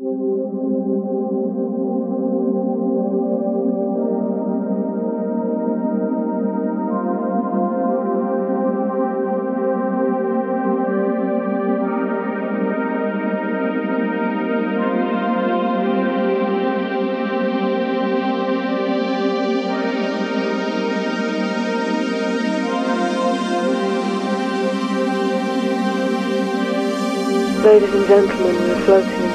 Ladies and gentlemen, we're floating